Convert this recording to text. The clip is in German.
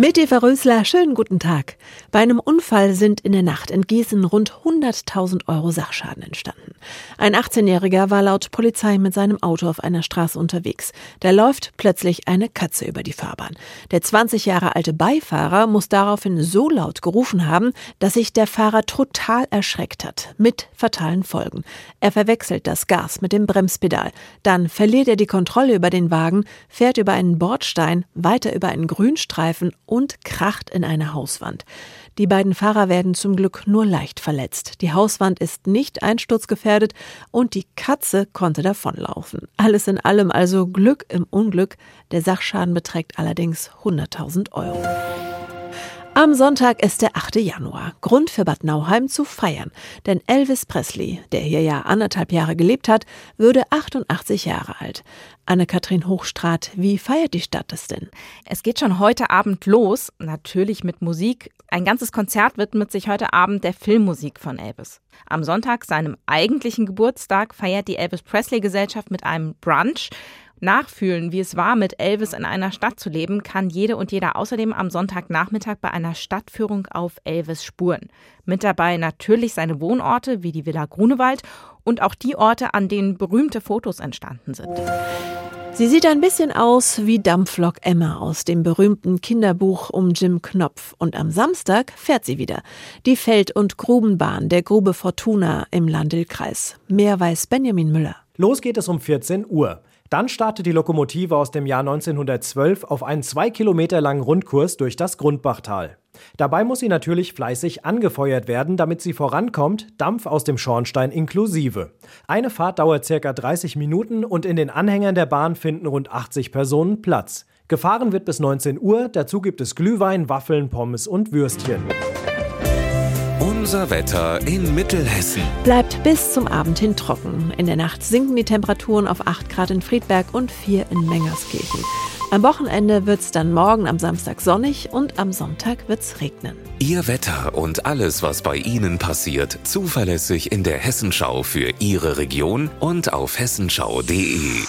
Mit Eva Rösler, schönen guten Tag. Bei einem Unfall sind in der Nacht in Gießen rund 100.000 Euro Sachschaden entstanden. Ein 18-Jähriger war laut Polizei mit seinem Auto auf einer Straße unterwegs. Da läuft plötzlich eine Katze über die Fahrbahn. Der 20 Jahre alte Beifahrer muss daraufhin so laut gerufen haben, dass sich der Fahrer total erschreckt hat, mit fatalen Folgen. Er verwechselt das Gas mit dem Bremspedal. Dann verliert er die Kontrolle über den Wagen, fährt über einen Bordstein, weiter über einen Grünstreifen und kracht in eine Hauswand. Die beiden Fahrer werden zum Glück nur leicht verletzt. Die Hauswand ist nicht einsturzgefährdet und die Katze konnte davonlaufen. Alles in allem also Glück im Unglück. Der Sachschaden beträgt allerdings 100.000 Euro. Am Sonntag ist der 8. Januar. Grund für Bad Nauheim zu feiern. Denn Elvis Presley, der hier ja anderthalb Jahre gelebt hat, würde 88 Jahre alt. Anne-Kathrin Hochstrat, wie feiert die Stadt das denn? Es geht schon heute Abend los, natürlich mit Musik. Ein ganzes Konzert widmet sich heute Abend der Filmmusik von Elvis. Am Sonntag, seinem eigentlichen Geburtstag, feiert die Elvis Presley Gesellschaft mit einem Brunch. Nachfühlen, wie es war, mit Elvis in einer Stadt zu leben, kann jede und jeder außerdem am Sonntagnachmittag bei einer Stadtführung auf Elvis Spuren. Mit dabei natürlich seine Wohnorte wie die Villa Grunewald und auch die Orte, an denen berühmte Fotos entstanden sind. Sie sieht ein bisschen aus wie Dampflok Emma aus dem berühmten Kinderbuch um Jim Knopf. Und am Samstag fährt sie wieder. Die Feld- und Grubenbahn der Grube Fortuna im Landil-Kreis. Mehr weiß Benjamin Müller. Los geht es um 14 Uhr. Dann startet die Lokomotive aus dem Jahr 1912 auf einen zwei Kilometer langen Rundkurs durch das Grundbachtal. Dabei muss sie natürlich fleißig angefeuert werden, damit sie vorankommt, Dampf aus dem Schornstein inklusive. Eine Fahrt dauert circa 30 Minuten und in den Anhängern der Bahn finden rund 80 Personen Platz. Gefahren wird bis 19 Uhr, dazu gibt es Glühwein, Waffeln, Pommes und Würstchen. Unser Wetter in Mittelhessen. Bleibt bis zum Abend hin trocken. In der Nacht sinken die Temperaturen auf 8 Grad in Friedberg und 4 in Mengerskirchen. Am Wochenende wird es dann morgen am Samstag sonnig und am Sonntag wird es regnen. Ihr Wetter und alles, was bei Ihnen passiert, zuverlässig in der Hessenschau für Ihre Region und auf hessenschau.de.